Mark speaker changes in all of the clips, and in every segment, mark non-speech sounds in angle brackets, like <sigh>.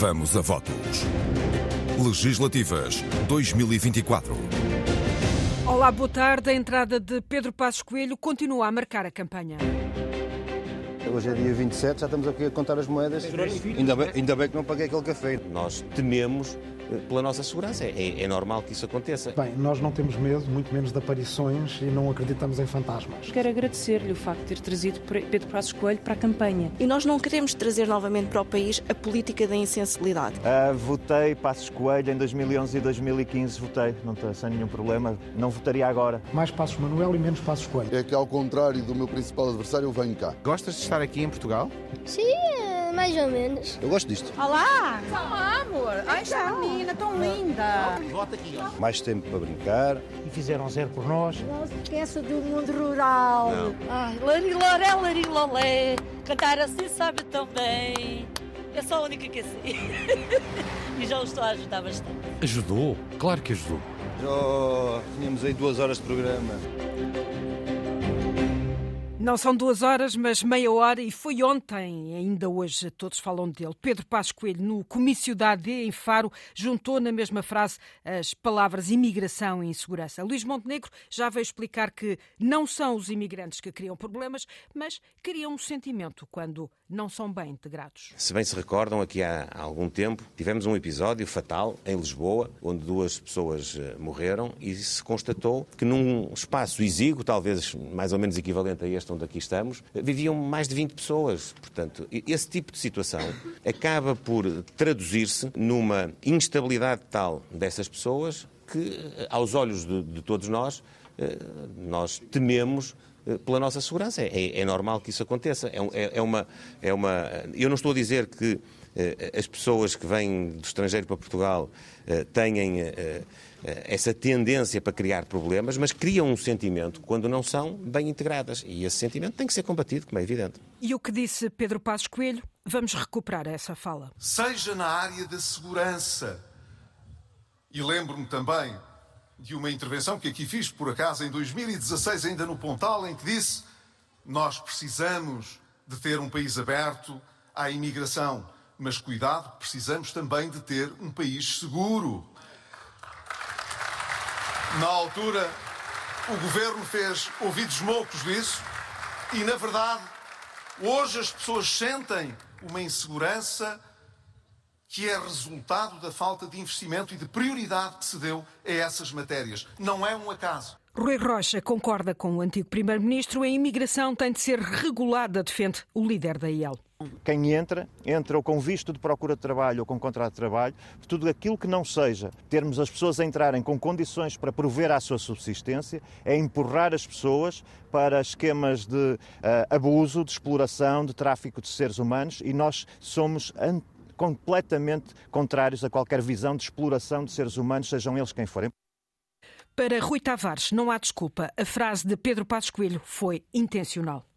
Speaker 1: Vamos a votos. Legislativas 2024.
Speaker 2: Olá, boa tarde. A entrada de Pedro Passos Coelho continua a marcar a campanha.
Speaker 3: Hoje é dia 27, já estamos aqui a contar as moedas. Ainda bem, ainda bem que não paguei aquele café.
Speaker 4: Nós tememos eh, pela nossa segurança. É, é normal que isso aconteça.
Speaker 5: Bem, nós não temos medo, muito menos de aparições e não acreditamos em fantasmas.
Speaker 6: Quero agradecer-lhe o facto de ter trazido Pedro Passos Coelho para a campanha.
Speaker 7: E nós não queremos trazer novamente para o país a política da insensibilidade.
Speaker 8: Uh, votei Passos Coelho em 2011 e 2015, votei, não estou sem nenhum problema. Não votaria agora.
Speaker 5: Mais Passos Manuel e menos Passos Coelho.
Speaker 9: É que ao contrário do meu principal adversário, eu venho cá.
Speaker 10: Gostas de estar aqui em Portugal?
Speaker 11: Sim, mais ou menos.
Speaker 9: Eu gosto disto.
Speaker 12: Olá! Olá, amor! Ai, esta menina tão linda!
Speaker 3: Volta aqui, ó. Mais tempo para brincar.
Speaker 5: E fizeram zero por nós.
Speaker 11: Não se esqueça do mundo rural. Não.
Speaker 13: Ai, lariloré, larilolé, cantar assim sabe tão bem. É só a única que sei. <laughs> e já o estou a ajudar bastante.
Speaker 10: Ajudou? Claro que ajudou.
Speaker 3: Oh, tínhamos aí duas horas de programa.
Speaker 2: Não são duas horas, mas meia hora, e foi ontem, ainda hoje todos falam dele. Pedro Passos Coelho, no comício da AD em Faro, juntou na mesma frase as palavras imigração e insegurança. Luís Montenegro já veio explicar que não são os imigrantes que criam problemas, mas criam um sentimento quando não são bem integrados.
Speaker 4: Se bem se recordam, aqui há algum tempo tivemos um episódio fatal em Lisboa, onde duas pessoas eh, morreram e se constatou que num espaço exíguo, talvez mais ou menos equivalente a este onde aqui estamos, viviam mais de 20 pessoas. Portanto, esse tipo de situação acaba por traduzir-se numa instabilidade tal dessas pessoas que, aos olhos de, de todos nós, eh, nós tememos eh, pela nossa segurança. É, é, normal que isso aconteça. É, é, é, uma, é uma. Eu não estou a dizer que eh, as pessoas que vêm do estrangeiro para Portugal tenham eh, essa tendência para criar problemas, mas criam um sentimento quando não são bem integradas. E esse sentimento tem que ser combatido, como é evidente.
Speaker 2: E o que disse Pedro Passos Coelho? Vamos recuperar essa fala.
Speaker 14: Seja na área da segurança. E lembro-me também de uma intervenção que aqui fiz, por acaso, em 2016, ainda no Pontal, em que disse: Nós precisamos de ter um país aberto à imigração, mas cuidado, precisamos também de ter um país seguro. Na altura, o governo fez ouvidos moucos disso e, na verdade, hoje as pessoas sentem uma insegurança que é resultado da falta de investimento e de prioridade que se deu a essas matérias. Não é um acaso.
Speaker 2: Rui Rocha concorda com o antigo Primeiro-Ministro. A imigração tem de ser regulada, defende o líder da IEL.
Speaker 8: Quem entra, entra ou com visto de procura de trabalho ou com contrato de trabalho, tudo aquilo que não seja termos as pessoas a entrarem com condições para prover à sua subsistência, é empurrar as pessoas para esquemas de uh, abuso, de exploração, de tráfico de seres humanos e nós somos completamente contrários a qualquer visão de exploração de seres humanos, sejam eles quem forem.
Speaker 2: Para Rui Tavares, não há desculpa. A frase de Pedro Passos Coelho foi intencional.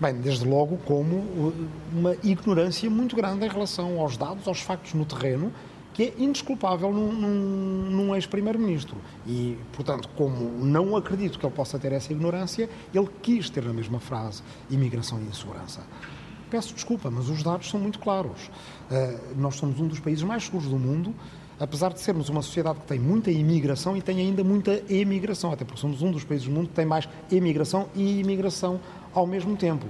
Speaker 5: Bem, desde logo como uh, uma ignorância muito grande em relação aos dados, aos factos no terreno, que é indesculpável num, num, num ex-primeiro-ministro. E, portanto, como não acredito que ele possa ter essa ignorância, ele quis ter na mesma frase imigração e insegurança. Peço desculpa, mas os dados são muito claros. Uh, nós somos um dos países mais seguros do mundo, apesar de sermos uma sociedade que tem muita imigração e tem ainda muita emigração, até porque somos um dos países do mundo que tem mais emigração e imigração ao mesmo tempo.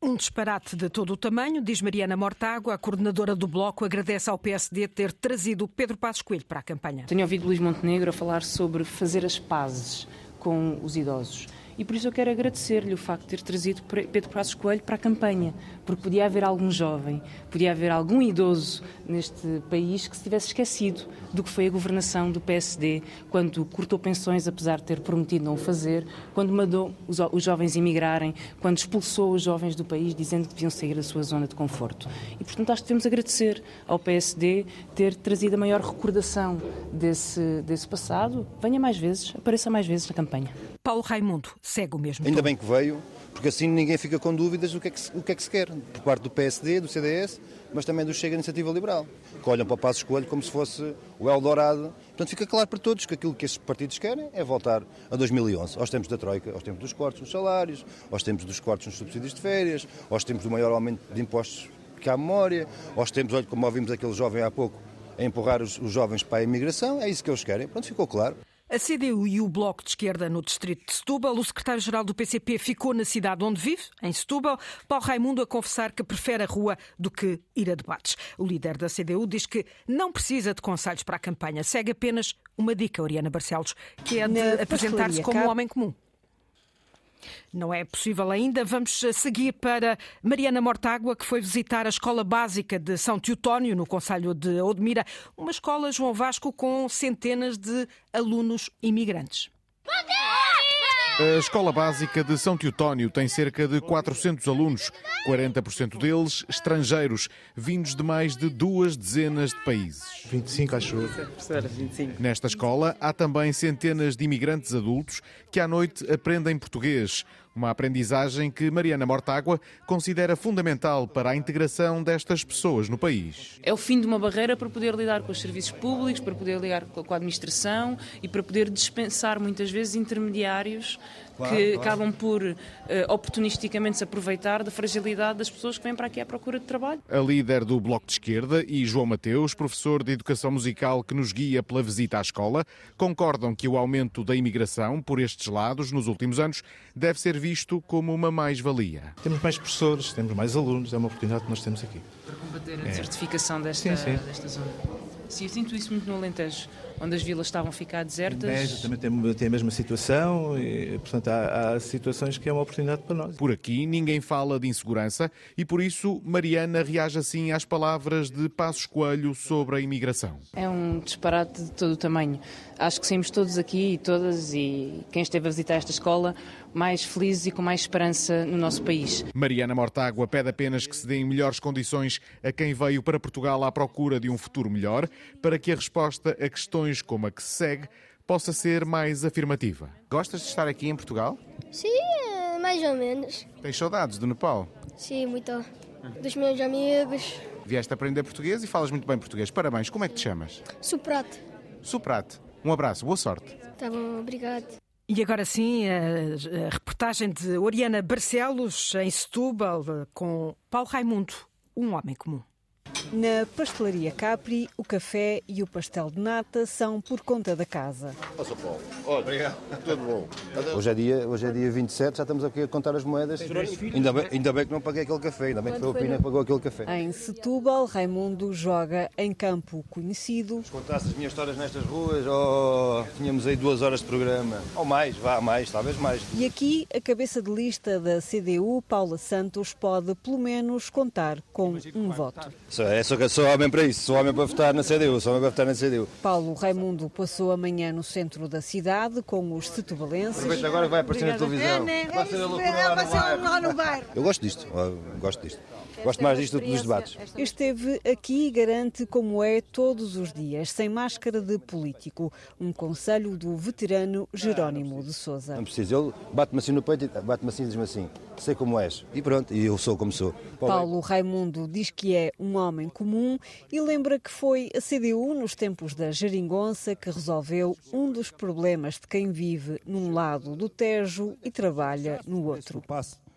Speaker 2: Um disparate de todo o tamanho, diz Mariana Mortágua, a coordenadora do Bloco, agradece ao PSD ter trazido Pedro Passos Coelho para a campanha.
Speaker 6: Tenho ouvido Luís Montenegro a falar sobre fazer as pazes com os idosos. E por isso eu quero agradecer-lhe o facto de ter trazido Pedro Passos Coelho para a campanha, porque podia haver algum jovem, podia haver algum idoso neste país que se tivesse esquecido do que foi a governação do PSD, quando cortou pensões, apesar de ter prometido não o fazer, quando mandou os, jovens emigrarem, quando expulsou os jovens do país, dizendo que deviam sair da sua zona de conforto. E, portanto, acho que devemos agradecer ao PSD ter trazido a maior recordação desse, desse passado. Venha mais vezes, apareça mais vezes na campanha.
Speaker 2: Paulo Raimundo segue o mesmo.
Speaker 3: Ainda tom. bem que veio, porque assim ninguém fica com dúvidas do que, é que se, o que é que se quer, por parte do PSD, do CDS, mas também do Chega Iniciativa Liberal, que olham para o Passo Escolho como se fosse o Eldorado. Portanto, fica claro para todos que aquilo que esses partidos querem é voltar a 2011, aos tempos da Troika, aos tempos dos cortes nos salários, aos tempos dos cortes nos subsídios de férias, aos tempos do maior aumento de impostos porque há memória, aos tempos, olha, como ouvimos aquele jovem há pouco, a empurrar os, os jovens para a imigração, é isso que eles querem. Pronto, ficou claro.
Speaker 2: A CDU e o Bloco de Esquerda no distrito de Setúbal. O secretário-geral do PCP ficou na cidade onde vive, em Setúbal. Paulo Raimundo a confessar que prefere a rua do que ir a debates. O líder da CDU diz que não precisa de conselhos para a campanha. Segue apenas uma dica, Oriana Barcelos, que é de apresentar-se como um homem comum. Não é possível ainda. Vamos seguir para Mariana Mortágua, que foi visitar a Escola Básica de São Teotónio, no Conselho de Odmira, uma escola, João Vasco, com centenas de alunos imigrantes.
Speaker 10: A Escola Básica de São Teotónio tem cerca de 400 alunos, 40% deles estrangeiros, vindos de mais de duas dezenas de países.
Speaker 15: 25, acho eu.
Speaker 10: Nesta escola há também centenas de imigrantes adultos que à noite aprendem português. Uma aprendizagem que Mariana Mortágua considera fundamental para a integração destas pessoas no país.
Speaker 6: É o fim de uma barreira para poder lidar com os serviços públicos, para poder lidar com a administração e para poder dispensar muitas vezes intermediários
Speaker 3: Claro,
Speaker 6: que
Speaker 3: claro.
Speaker 6: acabam por uh, oportunisticamente se aproveitar da fragilidade das pessoas que vêm para aqui à procura de trabalho.
Speaker 10: A líder do Bloco de Esquerda e João Mateus, professor de Educação Musical que nos guia pela visita à escola, concordam que o aumento da imigração por estes lados nos últimos anos deve ser visto como uma mais-valia.
Speaker 15: Temos mais professores, temos mais alunos, é uma oportunidade que nós temos aqui.
Speaker 6: Para combater a
Speaker 15: É.
Speaker 6: desertificação desta,
Speaker 15: Sim, sim.
Speaker 6: desta zona. Sim, eu sinto isso muito no Alentejo, onde as vilas estavam a ficar desertas.
Speaker 15: Beja também tem, tem a mesma situação e, portanto, há, há situações que é uma oportunidade para nós.
Speaker 10: Por aqui ninguém fala de insegurança e por isso Mariana reage assim às palavras de Passos Coelho sobre a imigração.
Speaker 6: É um disparate de todo o tamanho. Acho que saímos todos aqui e todas, e quem esteve a visitar esta escola, mais felizes e com mais esperança no nosso país.
Speaker 10: Mariana Mortágua pede apenas que se deem melhores condições a quem veio para Portugal à procura de um futuro melhor, para que a resposta a questões como a que se segue possa ser mais afirmativa.
Speaker 16: Gostas de estar aqui em Portugal?
Speaker 11: Sim, eh, mais ou menos.
Speaker 16: Tens saudades do Nepal?
Speaker 11: Sim, muito. Dos meus amigos.
Speaker 16: Vieste aprender português e falas muito bem português. Parabéns. Como é que te chamas?
Speaker 11: Suprato.
Speaker 16: Suprat. Um abraço. Boa sorte.
Speaker 11: Tá bom, obrigado.
Speaker 2: E agora sim, a, reportagem de Oriana Barcelos em Setúbal com Paulo Raimundo, um homem comum.
Speaker 17: Na pastelaria Capri, o café e o pastel de nata são por conta da casa.
Speaker 3: Passa Paulo. Olha, tudo bom. Hoje é, dia, hoje é dia 27, já estamos aqui a contar as moedas. Ainda bem, ainda bem que não paguei aquele café, ainda bem que foi o Pina que pagou aquele café.
Speaker 17: Em Setúbal, Raimundo joga em campo conhecido.
Speaker 3: Se contasse as minhas histórias nestas ruas, oh, tínhamos aí duas horas de programa. Ou mais, vá, mais, talvez mais.
Speaker 17: E aqui, a cabeça de lista da CDU, Paula Santos, pode pelo menos contar com um voto.
Speaker 3: Sou, é, sou, sou homem para isso, sou homem para votar na CDU, sou homem para votar na CDU.
Speaker 17: Paulo Raimundo passou a manhã no centro da cidade com os setubalenses.
Speaker 3: Aproveita agora que vai aparecer na televisão.
Speaker 17: né?
Speaker 3: Vai ser a loucura lá no bairro. Eu gosto disto, eu gosto disto. Gosto mais disto do que dos debates.
Speaker 17: Esteve aqui e garante como é todos os dias, sem máscara de político. Um conselho do veterano Jerónimo de Souza.
Speaker 3: Não preciso, ele bate-me assim no peito, e bate-me assim e diz-me assim, sei como és. E pronto, e eu sou como sou.
Speaker 17: Paulo Raimundo diz que é um homem comum e lembra que foi a CDU, nos tempos da geringonça, que resolveu um dos problemas de quem vive num lado do Tejo e trabalha no outro.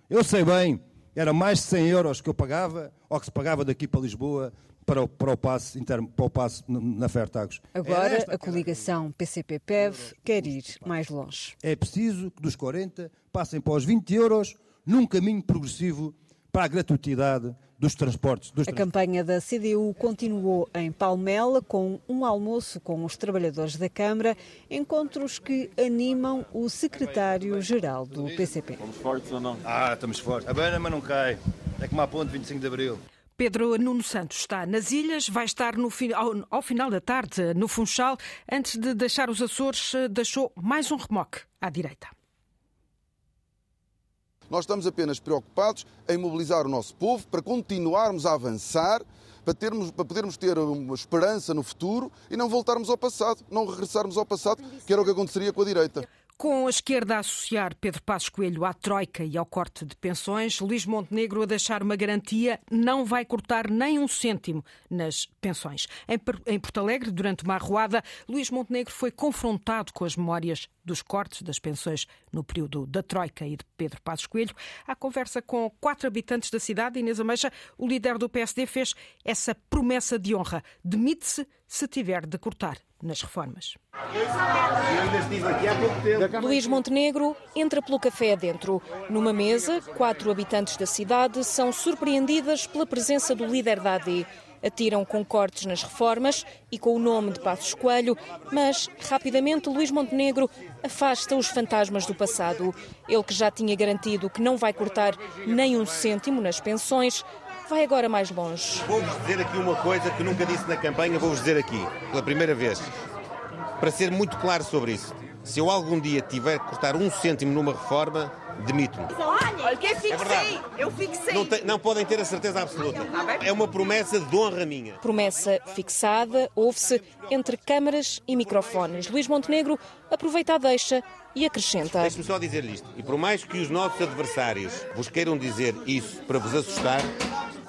Speaker 3: Eu sei bem, era mais de 100 euros que eu pagava, ou que se pagava daqui para Lisboa, para o, para o passe interno, para o passe na Fertagos.
Speaker 17: Agora, a coligação PCP-PEV quer ir mais longe.
Speaker 3: É preciso que dos 40 passem para os 20 euros num caminho progressivo para a gratuitidade dos transportes. Dos
Speaker 17: a campanha da CDU continuou em Palmela com um almoço com os trabalhadores da Câmara, encontros que animam o secretário-geral do PCP.
Speaker 3: Estamos fortes ou não? Ah, estamos fortes. A bana, mas não cai. É como a ponte 25 de Abril.
Speaker 2: Pedro Nuno Santos está nas ilhas, vai estar no, ao, ao final da tarde no Funchal. Antes de deixar os Açores, deixou mais um remoque à direita.
Speaker 9: Nós estamos apenas preocupados em mobilizar o nosso povo para continuarmos a avançar, para, termos, para podermos ter uma esperança no futuro e não voltarmos ao passado, não regressarmos ao passado, que era o que aconteceria com a direita.
Speaker 2: Com a esquerda a associar Pedro Passos Coelho à troika e ao corte de pensões, Luís Montenegro a deixar uma garantia não vai cortar nem um cêntimo nas pensões. Em Porto Alegre, durante uma arruada, Luís Montenegro foi confrontado com as memórias dos cortes das pensões no período da Troika e de Pedro Passos Coelho. À conversa com quatro habitantes da cidade, Inês Ameixa, o líder do PSD fez essa promessa de honra. Demite-se se tiver de cortar nas reformas.
Speaker 18: Luís Montenegro entra pelo café adentro. Numa mesa, quatro habitantes da cidade são surpreendidas pela presença do líder da AD. Atiram com cortes nas reformas e com o nome de Passos Coelho, mas rapidamente Luís Montenegro afasta os fantasmas do passado. Ele que já tinha garantido que não vai cortar nem um cêntimo nas pensões, vai agora mais longe.
Speaker 4: Vou-vos dizer aqui uma coisa que nunca disse na campanha, vou-vos dizer aqui, pela primeira vez, para ser muito claro sobre isso. Se eu algum dia tiver que cortar um cêntimo numa reforma, demito-me.
Speaker 12: Olha, que eu fixei,
Speaker 4: É verdade.
Speaker 12: eu fixei.
Speaker 4: Não, te- não podem ter a certeza absoluta. É uma promessa de honra minha.
Speaker 18: Promessa fixada, ouve-se entre câmaras e microfones. Luís Montenegro aproveita a deixa e acrescenta.
Speaker 4: Deixe-me só dizer-lhe isto. E por mais que os nossos adversários vos queiram dizer isso para vos assustar,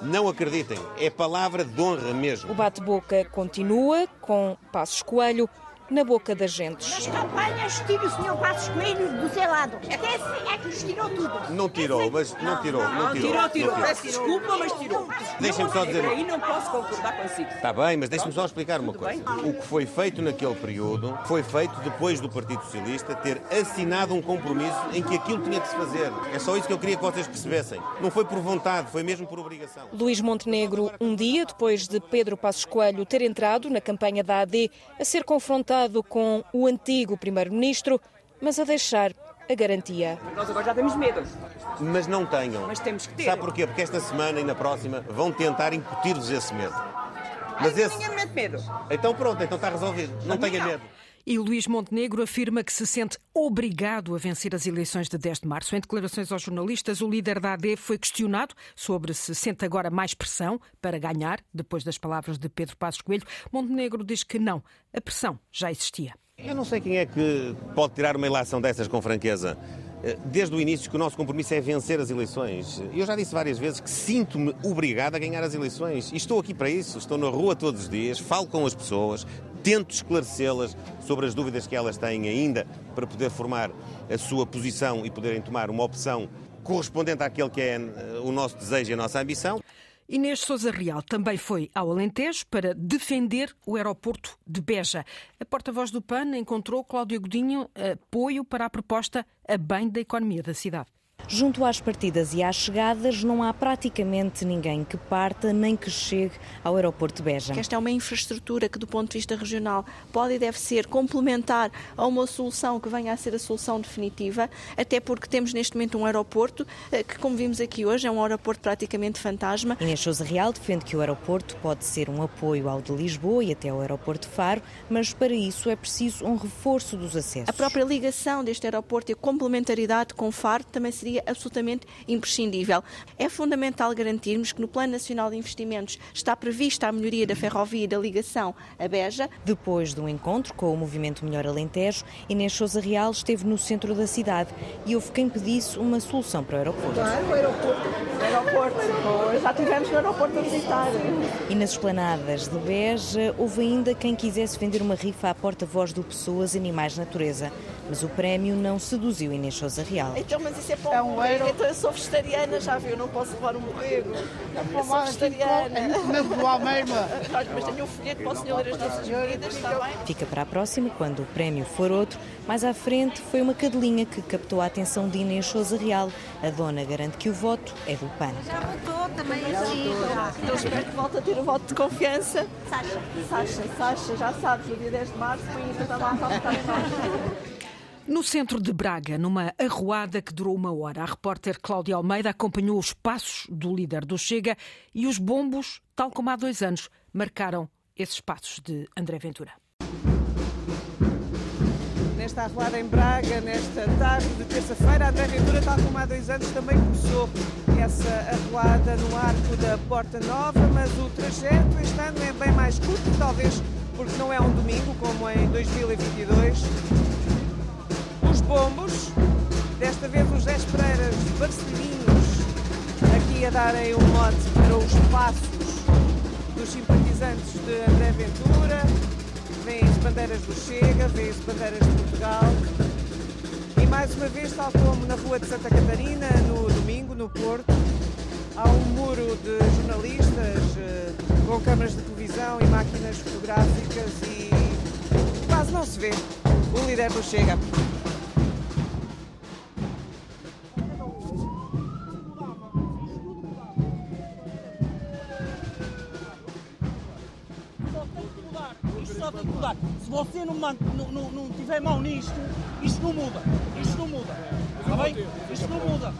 Speaker 4: não acreditem. É palavra de honra mesmo.
Speaker 18: O bate-boca continua com Passos Coelho na boca das gentes.
Speaker 12: Nas campanhas tira o senhor Passos Coelho do seu lado. Até assim é que nos tirou tudo.
Speaker 4: Não tirou, mas não tirou, não tirou.
Speaker 12: tirou, tirou.
Speaker 4: não
Speaker 12: Peço desculpa, mas tirou.
Speaker 4: Deixem-me só dizer.
Speaker 12: Aí não posso concordar consigo.
Speaker 4: Está bem, mas deixe-me só explicar uma coisa. O que foi feito naquele período foi feito depois do Partido Socialista ter assinado um compromisso em que aquilo tinha que se fazer. É só isso que eu queria que vocês percebessem. Não foi por vontade, foi mesmo por obrigação.
Speaker 18: Luís Montenegro, um dia depois de Pedro Passos Coelho ter entrado na campanha da AD, a ser confrontado com o antigo primeiro-ministro, mas a deixar a garantia.
Speaker 12: Nós agora já temos medo.
Speaker 4: Mas não tenham.
Speaker 12: Mas temos que ter.
Speaker 4: Sabe porquê? Porque esta semana e na próxima vão tentar incutir-vos esse medo. Mas esse...
Speaker 12: Ninguém mete medo.
Speaker 4: Então pronto, então está resolvido. Não tenha medo.
Speaker 2: E Luís Montenegro afirma que se sente obrigado a vencer as eleições de 10 de março. Em declarações aos jornalistas, o líder da AD foi questionado sobre se sente agora mais pressão para ganhar, depois das palavras de Pedro Passos Coelho. Montenegro diz que não, a pressão já existia.
Speaker 4: Eu não sei quem é que pode tirar uma ilação dessas com franqueza. Eh, Desde o início que o nosso compromisso é vencer as eleições. Eu já disse várias vezes que sinto-me obrigado a ganhar as eleições. E estou aqui para isso. Estou na rua todos os dias, falo com as pessoas, tento esclarecê-las sobre as dúvidas que elas têm ainda para poder formar a sua posição e poderem tomar uma opção correspondente àquele que é eh, o nosso desejo e a nossa ambição.
Speaker 2: Inês Souza Real também foi ao Alentejo para defender o aeroporto de Beja. A porta-voz do PAN encontrou Cláudio Godinho apoio para a proposta a bem da economia da cidade.
Speaker 19: Junto às partidas e às chegadas, não há praticamente ninguém que parta nem que chegue ao aeroporto de Beja.
Speaker 7: Esta é uma infraestrutura que, do ponto de vista regional, pode e deve ser complementar a uma solução que venha a ser a solução definitiva, até porque temos neste momento um aeroporto eh, que, como vimos aqui hoje, é um aeroporto praticamente fantasma.
Speaker 19: Inês Sousa Real defende que o aeroporto pode ser um apoio ao de Lisboa e até ao aeroporto de Faro, mas para isso é preciso um reforço dos acessos.
Speaker 7: A própria ligação deste aeroporto e a complementaridade com o Faro também seria absolutamente imprescindível. É fundamental garantirmos que no Plano Nacional de Investimentos está prevista a melhoria da ferrovia e da ligação a Beja.
Speaker 19: Depois do encontro com o Movimento Melhor Alentejo, Inês Sousa Real esteve no centro da cidade e houve quem pedisse uma solução para o aeroporto.
Speaker 7: Claro, o aeroporto. O aeroporto. Já tivemos no aeroporto a visitar.
Speaker 19: E nas esplanadas de Beja, houve ainda quem quisesse vender uma rifa à porta-voz do Pessoas, Animais, Natureza. Mas o prémio não seduziu Inês Sousa Real.
Speaker 7: Então, mas isso é para um morrego. Então eu sou vegetariana, já viu? Não posso levar um morrego. Eu sou vegetariana.
Speaker 20: Não vou à mesma.
Speaker 7: Olha, mas tenho um folheto para o senhor ler as nossas medidas, está bem?
Speaker 19: Fica para a próxima, quando o prémio for outro. Mais à frente foi uma cadelinha que captou a atenção de Inês Sousa Real. A dona garante que o voto é do PAN.
Speaker 7: Já votou também assim. Então espero que volte a ter o voto de confiança. Sasha. Sasha, Sasha, já sabes, o dia 10 de março foi isso, estava lá para votar em nós.
Speaker 2: No centro de Braga, numa arruada que durou uma hora, a repórter Cláudia Almeida acompanhou os passos do líder do Chega e os bombos, tal como há dois anos, marcaram esses passos de André Ventura.
Speaker 21: Nesta arruada em Braga, nesta tarde de terça-feira, André Ventura, tal como há dois anos, também começou essa arruada no arco da Porta Nova, mas o trajeto este ano é bem mais curto, talvez porque não é um domingo como em 2022. Os bombos, desta vez os 10 Pereiras Barcelinhos, aqui a darem um mote para os passos dos simpatizantes de André Ventura. Vêem-se bandeiras do Chega, vêem-se bandeiras de Portugal. mais uma vez, tal como na Rua de Santa Catarina, no domingo, no Porto, há um muro de jornalistas eh, com câmaras de televisão e máquinas fotográficas e quase não se vê o líder do Chega.
Speaker 20: Você não, man- não, não, não tiver mão nisto, isto não muda. Isto não muda. Está bem? Isto não muda.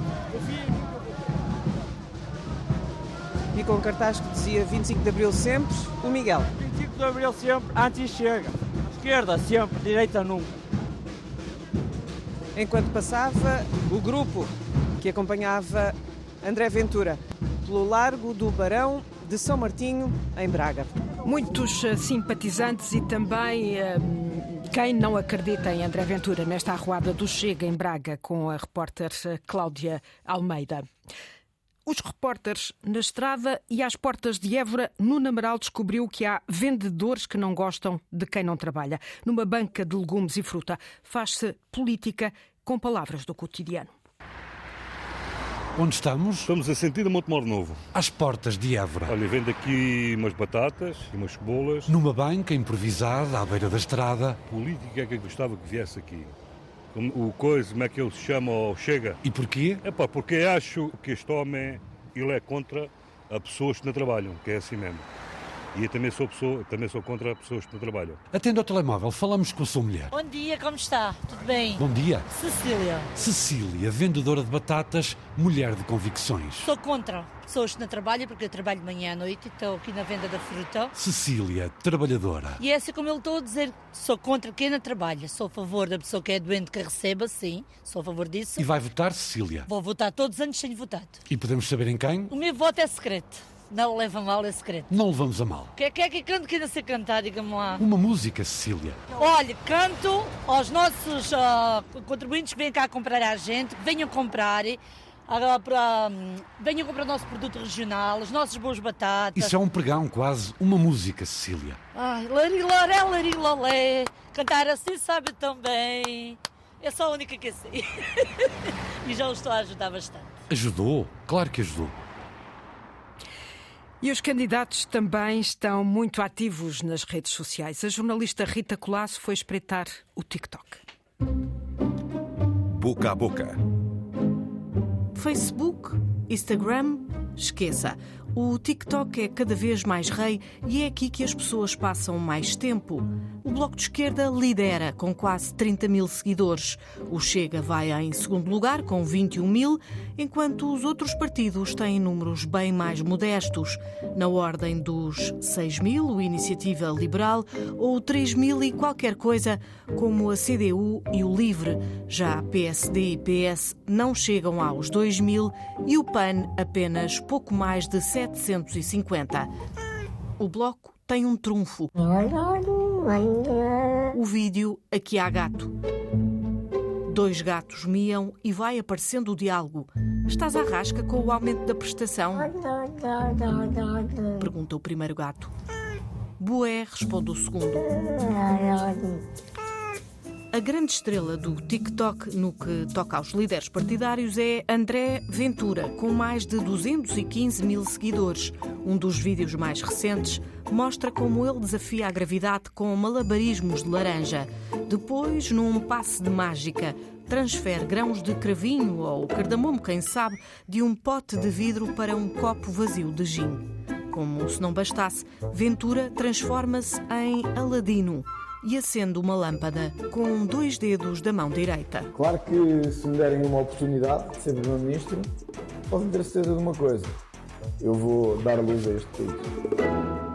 Speaker 21: E com cartaz que dizia 25 de Abril sempre, o Miguel.
Speaker 20: 25 de Abril sempre, antes chega. Esquerda sempre, direita nunca.
Speaker 21: Enquanto passava o grupo que acompanhava André Ventura pelo Largo do Barão de São Martinho, em Braga.
Speaker 2: Muitos eh, simpatizantes e também eh, quem não acredita em André Ventura nesta arruada do Chega em Braga com a repórter eh, Cláudia Almeida. Os repórteres na estrada e às portas de Évora, Nuno Amaral descobriu que há vendedores que não gostam de quem não trabalha. Numa banca de legumes e fruta, faz-se política com palavras do cotidiano.
Speaker 22: Onde estamos?
Speaker 23: Estamos a sentir Montemor Novo.
Speaker 22: Às portas de Évora.
Speaker 23: Olha, vendo aqui umas batatas e umas cebolas.
Speaker 22: Numa banca improvisada à beira da estrada.
Speaker 23: Política é que eu gostava que viesse aqui. O coisa, como é que ele se chama ou chega?
Speaker 22: E porquê?
Speaker 23: É pá, porque acho que este homem, ele é contra as pessoas que não trabalham, que é assim mesmo. E eu também sou, pessoa, também sou contra pessoas que não trabalham.
Speaker 22: Atende ao telemóvel, falamos com a sua mulher.
Speaker 13: Bom dia, como está? Tudo bem?
Speaker 22: Bom dia.
Speaker 13: Cecília.
Speaker 22: Cecília, vendedora de batatas, mulher de convicções.
Speaker 13: Sou contra pessoas que não trabalham, porque eu trabalho de manhã à noite e estou aqui na venda da fruta.
Speaker 22: Cecília, trabalhadora.
Speaker 13: E é assim como eu estou a dizer, sou contra quem não trabalha. Sou a favor da pessoa que é doente que receba, sim, sou a favor disso.
Speaker 22: E vai votar, Cecília.
Speaker 13: Vou votar todos os anos sem votado.
Speaker 22: E podemos saber em quem?
Speaker 13: O meu voto é secreto. Não leva mal, é secreto.
Speaker 22: Não levamos a mal.
Speaker 13: Quem é que é que canta que ainda sei cantar, diga-me lá.
Speaker 22: Uma música, Cecília.
Speaker 13: Olha, canto aos nossos ah, contribuintes que vêm cá comprar a gente, que venham comprar, ah, para, hum, venham comprar o nosso produto regional, as nossas boas batatas.
Speaker 22: Isso é um pregão, quase. Uma música, Cecília.
Speaker 13: Ai, lariloré, larilolé, cantar assim sabe tão bem. É só a única que eu <laughs> sei. e já o estou a ajudar bastante.
Speaker 22: Ajudou? Claro que ajudou.
Speaker 2: E os candidatos também estão muito ativos nas redes sociais. A jornalista Rita Colasso foi espreitar o TikTok.
Speaker 24: Boca a boca.
Speaker 25: Facebook, Instagram, esqueça. O TikTok é cada vez mais rei e é aqui que as pessoas passam mais tempo. O Bloco de Esquerda lidera com quase 30 mil seguidores. O Chega vai em segundo lugar com 21 mil, enquanto os outros partidos têm números bem mais modestos, na ordem dos 6 mil, o Iniciativa Liberal, ou 3 mil e qualquer coisa, como a CDU e o Livre. Já PSD e PS não chegam aos 2 mil e o PAN apenas pouco mais de 750. O Bloco tem um trunfo. O vídeo Aqui há gato. Dois gatos miam e vai aparecendo o diálogo. Estás à rasca com o aumento da prestação? Pergunta o primeiro gato. Bué, responde o segundo. A grande estrela do TikTok no que toca aos líderes partidários é André Ventura, com mais de 215 mil seguidores. Um dos vídeos mais recentes mostra como ele desafia a gravidade com malabarismos de laranja. Depois, num passe de mágica, transfere grãos de cravinho ou cardamomo, quem sabe, de um pote de vidro para um copo vazio de gin. Como se não bastasse, Ventura transforma-se em Aladino e acende uma lâmpada com dois dedos da mão direita.
Speaker 26: Claro que se me derem uma oportunidade de ser Primeiro-Ministro, podem ter certeza de uma coisa: eu vou dar luz a este país.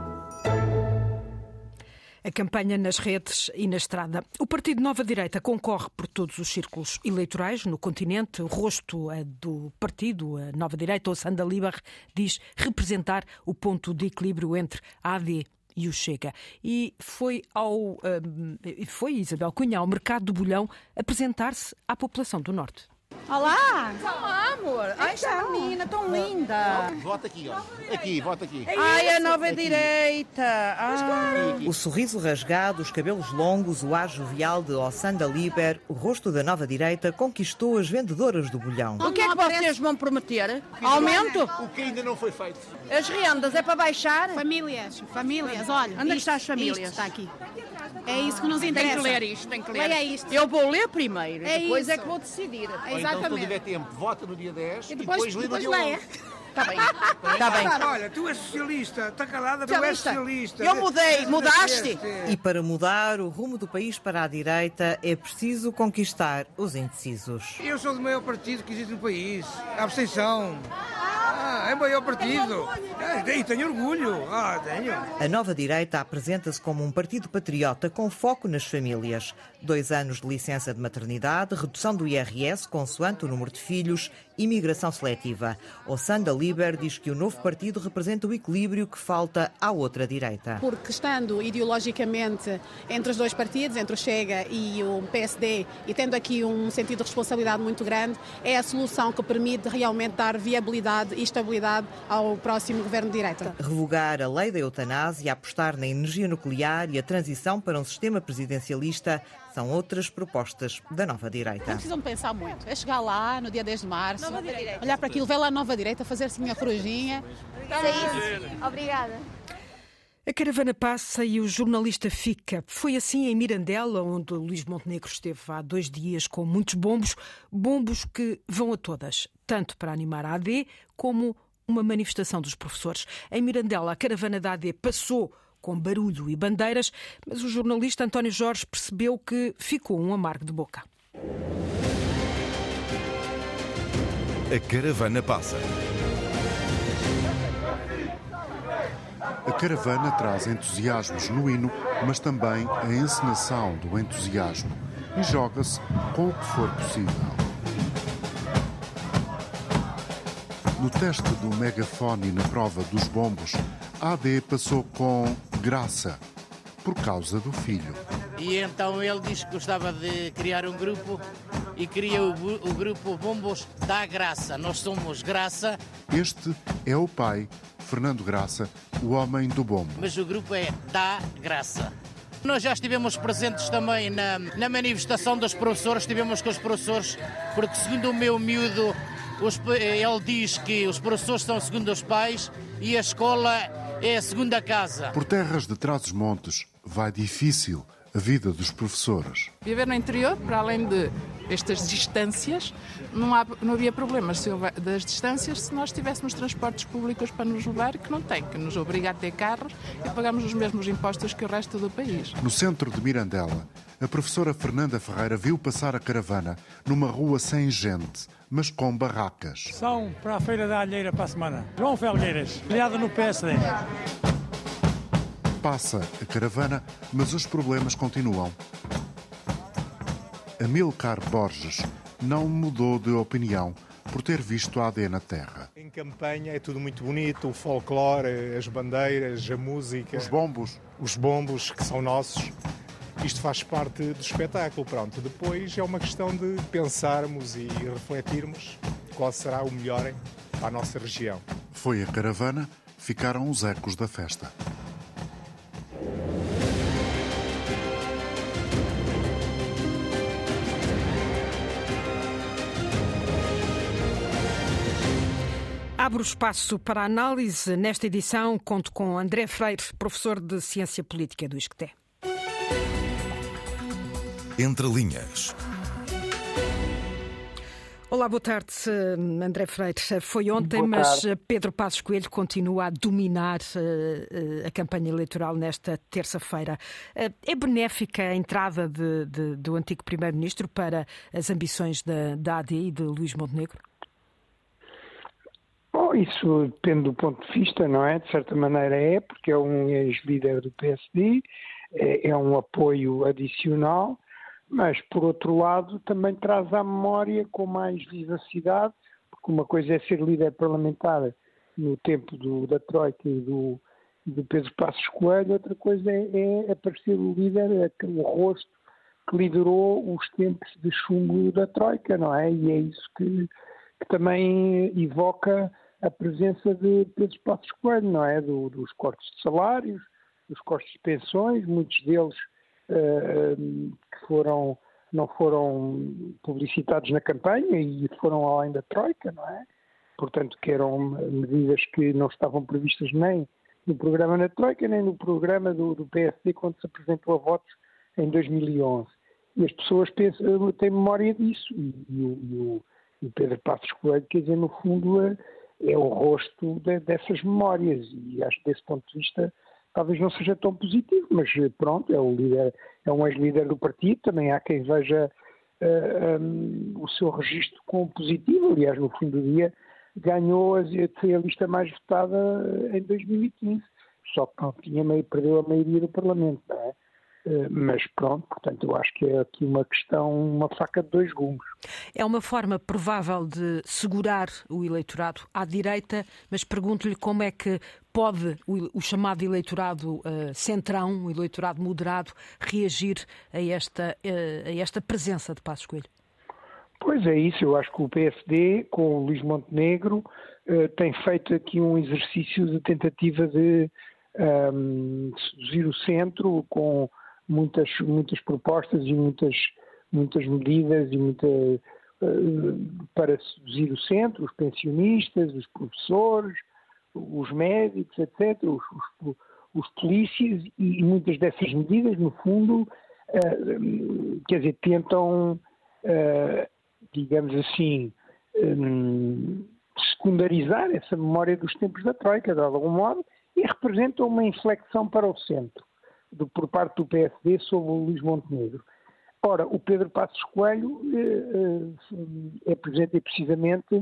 Speaker 2: A campanha nas redes e na estrada. O Partido Nova Direita concorre por todos os círculos eleitorais no continente. O rosto eh, do partido, a Nova Direita, ou Sanda Libar, diz representar o ponto de equilíbrio entre a AD e o Chega. E foi ao eh, foi Isabel Cunha ao mercado do Bolhão apresentar-se à população do Norte.
Speaker 27: Olá!
Speaker 28: Olá, amor! Ai, esta menina tão linda!
Speaker 16: Vota aqui, ó. Aqui, vota aqui.
Speaker 28: Ai, a nova direita! Ai.
Speaker 29: O sorriso rasgado, os cabelos longos, o ar jovial de Ossanda Liber, o rosto da nova direita conquistou as vendedoras do bolhão.
Speaker 28: O que é que vocês vão prometer? Aumento?
Speaker 16: O que ainda não foi feito.
Speaker 28: As rendas é para baixar?
Speaker 30: Famílias, famílias, olha.
Speaker 28: Onde é que
Speaker 30: isto-
Speaker 28: está as famílias?
Speaker 30: isto está aqui. É isso que nos
Speaker 28: Tem
Speaker 30: interessa.
Speaker 28: que ler isto, tem que ler.
Speaker 30: Leia isto.
Speaker 28: Eu vou ler primeiro,
Speaker 30: É
Speaker 28: depois
Speaker 30: isso.
Speaker 28: é que vou decidir.
Speaker 30: É
Speaker 16: Ou então, se
Speaker 30: Exatamente.
Speaker 16: tiver tempo, vota no dia 10
Speaker 30: E
Speaker 16: e
Speaker 30: depois-
Speaker 16: depois, lê no
Speaker 30: depois
Speaker 16: dia
Speaker 30: leia.
Speaker 16: 11.
Speaker 28: Está bem. Está bem.
Speaker 31: Olha, tu és socialista, está calada, tu és
Speaker 28: Socialista. Eu mudei, mudaste?
Speaker 29: E para mudar o rumo do país para a direita é preciso conquistar os indecisos.
Speaker 31: Eu sou do maior partido que existe no país, a abstenção. Ah, é o maior partido. Ah, E tenho orgulho. Ah, tenho.
Speaker 29: A nova direita apresenta-se como um partido patriota com foco nas famílias. Dois anos de licença de maternidade, redução do IRS consoante o número de filhos, imigração seletiva. Ossanda Liber diz que o novo partido representa o equilíbrio que falta à outra direita.
Speaker 30: Porque estando ideologicamente entre os dois partidos, entre o Chega e o PSD, e tendo aqui um sentido de responsabilidade muito grande, é a solução que permite realmente dar viabilidade e estabilidade ao próximo governo de direita.
Speaker 29: Revogar a lei da eutanásia, apostar na energia nuclear e a transição para um sistema presidencialista são outras propostas da nova
Speaker 30: Não
Speaker 29: direita.
Speaker 30: precisam pensar muito. É chegar lá no dia 10 de março, olhar para aquilo, ver lá a nova direita, fazer assim a corujinha.
Speaker 11: Obrigada.
Speaker 2: A caravana passa e o jornalista fica. Foi assim em Mirandela, onde Luís Montenegro esteve há dois dias com muitos bombos, bombos que vão a todas, tanto para animar a AD como uma manifestação dos professores. Em Mirandela, a caravana da AD passou com barulho e bandeiras, mas o jornalista António Jorge percebeu que ficou um amargo de boca.
Speaker 24: A caravana passa.
Speaker 32: A caravana traz entusiasmo genuíno, mas também a encenação do entusiasmo e joga-se com o que for possível. No teste do megafone e na prova dos bombos, a AD passou com graça, por causa do filho.
Speaker 33: E então ele disse que gostava de criar um grupo e cria o, o grupo Bombos da Graça. Nós somos Graça,
Speaker 32: Este é o pai, Fernando Graça, o homem do bombo.
Speaker 33: mas o grupo é da Graça. Nós já estivemos presentes também na, na manifestação dos professores, estivemos com os professores, porque segundo o meu miúdo, os ele diz que os professores são segundo os pais e a escola é a segunda casa.
Speaker 32: Por terras de Trás-os-Montes, vai difícil a vida dos professores.
Speaker 34: Viver no interior, para além de estas distâncias, não, há, não havia problemas das distâncias se nós tivéssemos transportes públicos para nos levar, que não tem, que nos obriga a ter carros e pagamos os mesmos impostos que o resto do país.
Speaker 32: No centro de Mirandela, a professora Fernanda Ferreira viu passar a caravana numa rua sem gente, mas com barracas.
Speaker 35: São para a Feira da Alheira para a semana. João Felgueiras, aliado no PSD.
Speaker 32: Passa a caravana, mas os problemas continuam. Amilcar Borges não mudou de opinião por ter visto a AD na Terra.
Speaker 36: Em campanha é tudo muito bonito, o folclore, as bandeiras, a música. Os
Speaker 32: bombos.
Speaker 36: Os bombos que são nossos. Isto faz parte do espetáculo, pronto. Depois é uma questão de pensarmos e refletirmos qual será o melhor para a nossa região.
Speaker 32: Foi a caravana, ficaram os ecos da festa.
Speaker 2: Abro espaço para análise. Nesta edição, conto com André Freire, professor de Ciência Política do ISCTE.
Speaker 24: Entre linhas.
Speaker 2: Olá, boa tarde, André Freire. Foi ontem, mas. Pedro Passos Coelho continua a dominar eh, eh, a campanha eleitoral nesta terça-feira. Eh, É benéfica a entrada de- de- do antigo Primeiro-Ministro para as ambições da, da AD e de Luís Montenegro?
Speaker 37: Bom, isso depende do ponto de vista, não é? De certa maneira é, porque é um ex-líder do PSD, é, é um apoio adicional, mas por outro lado também traz à memória com mais vivacidade, porque uma coisa é ser líder parlamentar no tempo do- da Troika e do, do Pedro Passos Coelho, outra coisa é, é aparecer o líder, é o rosto que liderou os tempos de chumbo da Troika, não é? E é isso que, que também evoca a presença de Pedro Passos Coelho, não é? Do, dos cortes de salários, dos cortes de pensões, muitos deles uh, que foram, não foram publicitados na campanha e foram além da Troika, não é? Portanto, que eram medidas que não estavam previstas nem no programa na Troika, nem no programa do, do PSD quando se apresentou a votos em 2011. E as pessoas pensam, têm memória disso. E, e, o, e o Pedro Passos Coelho, quer dizer, no fundo, é o rosto de, dessas memórias. E acho que desse ponto de vista talvez não seja tão positivo, mas pronto, é, o líder, é um ex-líder do partido, também há quem veja uh, eh, um, o seu registro como positivo. Aliás, no fim do dia, ganhou a, a lista mais votada em 2015, só que não tinha meio, perdeu a maioria do Parlamento, não é? Eh, mas pronto, portanto, eu acho que é aqui uma questão, uma faca de dois gumes.
Speaker 2: É uma forma provável de segurar o eleitorado à direita, mas pergunto-lhe como é que pode o, chamado eleitorado uh, centrão, o eleitorado moderado, reagir a esta, uh, a esta presença de Passos Coelho?
Speaker 37: Pois é isso, eu acho que o PSD, com o Luís Montenegro, uh, tem feito aqui um exercício de tentativa de um, ehm, seduzir o centro com muitas, muitas propostas e muitas, muitas medidas e muita, uh, para seduzir o centro, os pensionistas, os professores, os médicos, etc., os, os, os polícias, e muitas dessas medidas, no fundo, uh, quer dizer, tentam, uh, digamos assim, secundarizar essa memória dos tempos da Troika, de algum modo, e representam uma inflexão para o centro do, por parte do PSD sobre o Luís Montenegro. Ora, o Pedro Passos Coelho eh, eh, é, é precisamente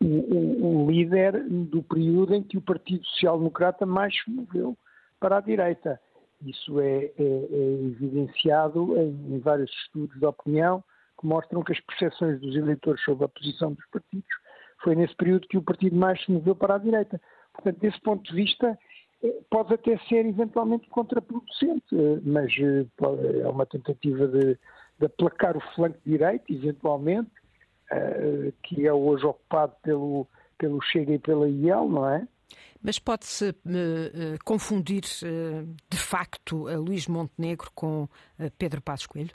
Speaker 37: o, o, o, líder do período em que o Partido Social Democrata mais se moveu para a direita. Isso é, é, é evidenciado em, em, vários estudos de opinião que mostram que as percepções dos eleitores sobre a posição dos partidos foi nesse período que o partido mais se moveu para a direita. Portanto, desse ponto de vista, pode até ser eventualmente contraproducente, mas eh, é uma tentativa de, de aplacar o flanco direito, eventualmente, eh, que é hoje ocupado pelo, pelo Chega e pela IEL, não é?
Speaker 2: Mas pode-se uh, confundir, uh, de facto, a Luís Montenegro com uh, Pedro Passos Coelho?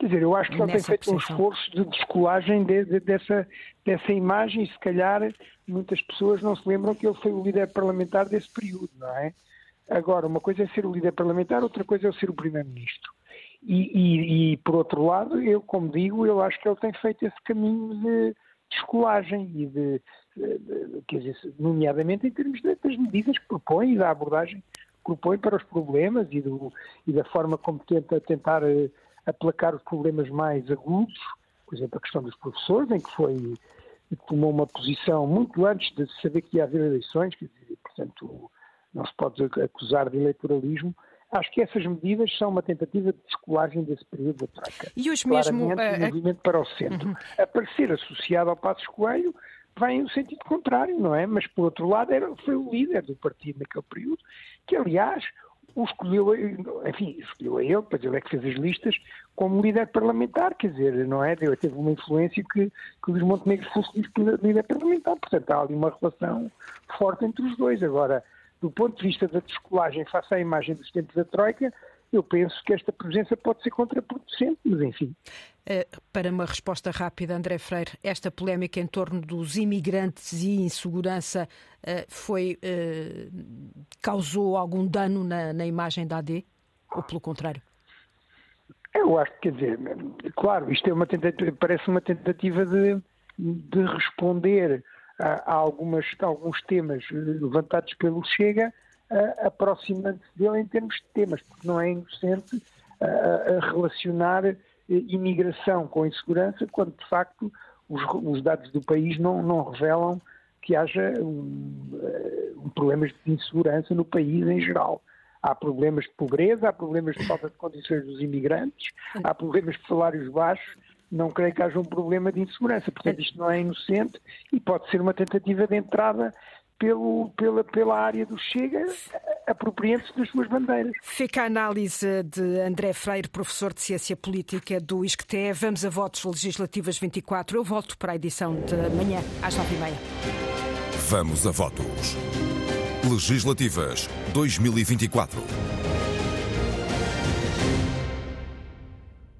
Speaker 37: Quer dizer, eu acho que ele tem feito um esforço de descolagem de, de, dessa, dessa imagem e se calhar muitas pessoas não se lembram que ele foi o líder parlamentar desse período, não é? Agora, uma coisa é ser o líder parlamentar, outra coisa é ser o primeiro-ministro. E, e, e, por outro lado, eu, como digo, eu acho que ele tem feito esse caminho de descolagem e de, de, quer dizer, nomeadamente em termos das medidas que propõe e da abordagem que propõe para os problemas e, do, e da forma como tenta tentar eh, aplacar os problemas mais agudos, por exemplo, a questão dos professores, em que foi tomou uma posição muito antes de saber que ia haver eleições, que, portanto, não se pode acusar de eleitoralismo. Acho que essas medidas são uma tentativa de descolagem desse período da troca.
Speaker 2: E hoje mesmo...
Speaker 37: Um uh, movimento para o centro. Uhum. Aparecer associado ao Passos Coelho vai no sentido contrário, não é? Mas, por outro lado, era, foi o líder do partido naquele período, que, aliás, o escolheu, enfim, escolheu a ele, depois ele é que fez as listas, como líder parlamentar, quer dizer, não é? Deu, teve uma influência que, que Luís Montenegro fosse líder parlamentar, portanto há ali uma relação forte entre os dois. Agora, do ponto de vista da descolagem face à imagem dos tempos da Troika, eu penso que esta presença pode ser contraproducente, mas enfim.
Speaker 2: Eh, para uma resposta rápida, André Freire, esta polémica em torno dos imigrantes e insegurança eh, foi, eh, causou algum dano na, na imagem da AD? Ou pelo contrário?
Speaker 37: Eu acho que, quer dizer, claro, isto é uma tentativa, parece uma tentativa de, de responder a, a, algumas, a alguns temas levantados pelo Chega, aproximando-se dele em termos de temas, porque não é inocente a relacionar eh, imigração com insegurança, quando de facto os, os dados do país não, não revelam que haja um, eh, um, problemas de insegurança no país em geral. Há problemas de pobreza, há problemas de falta de condições dos imigrantes, há problemas de salários baixos. Não creio que haja um problema de insegurança. Portanto, isto não é inocente e pode ser uma tentativa de entrada pelo, pela, pela área do Chega, apropriando-se das suas bandeiras.
Speaker 2: Fica a análise de André Freire, professor de Ciência Política do ISCTE. Vamos a votos legislativas 24. Eu volto para a edição de manhã, às nove e meia.
Speaker 22: Vamos a votos. Legislativas 2024.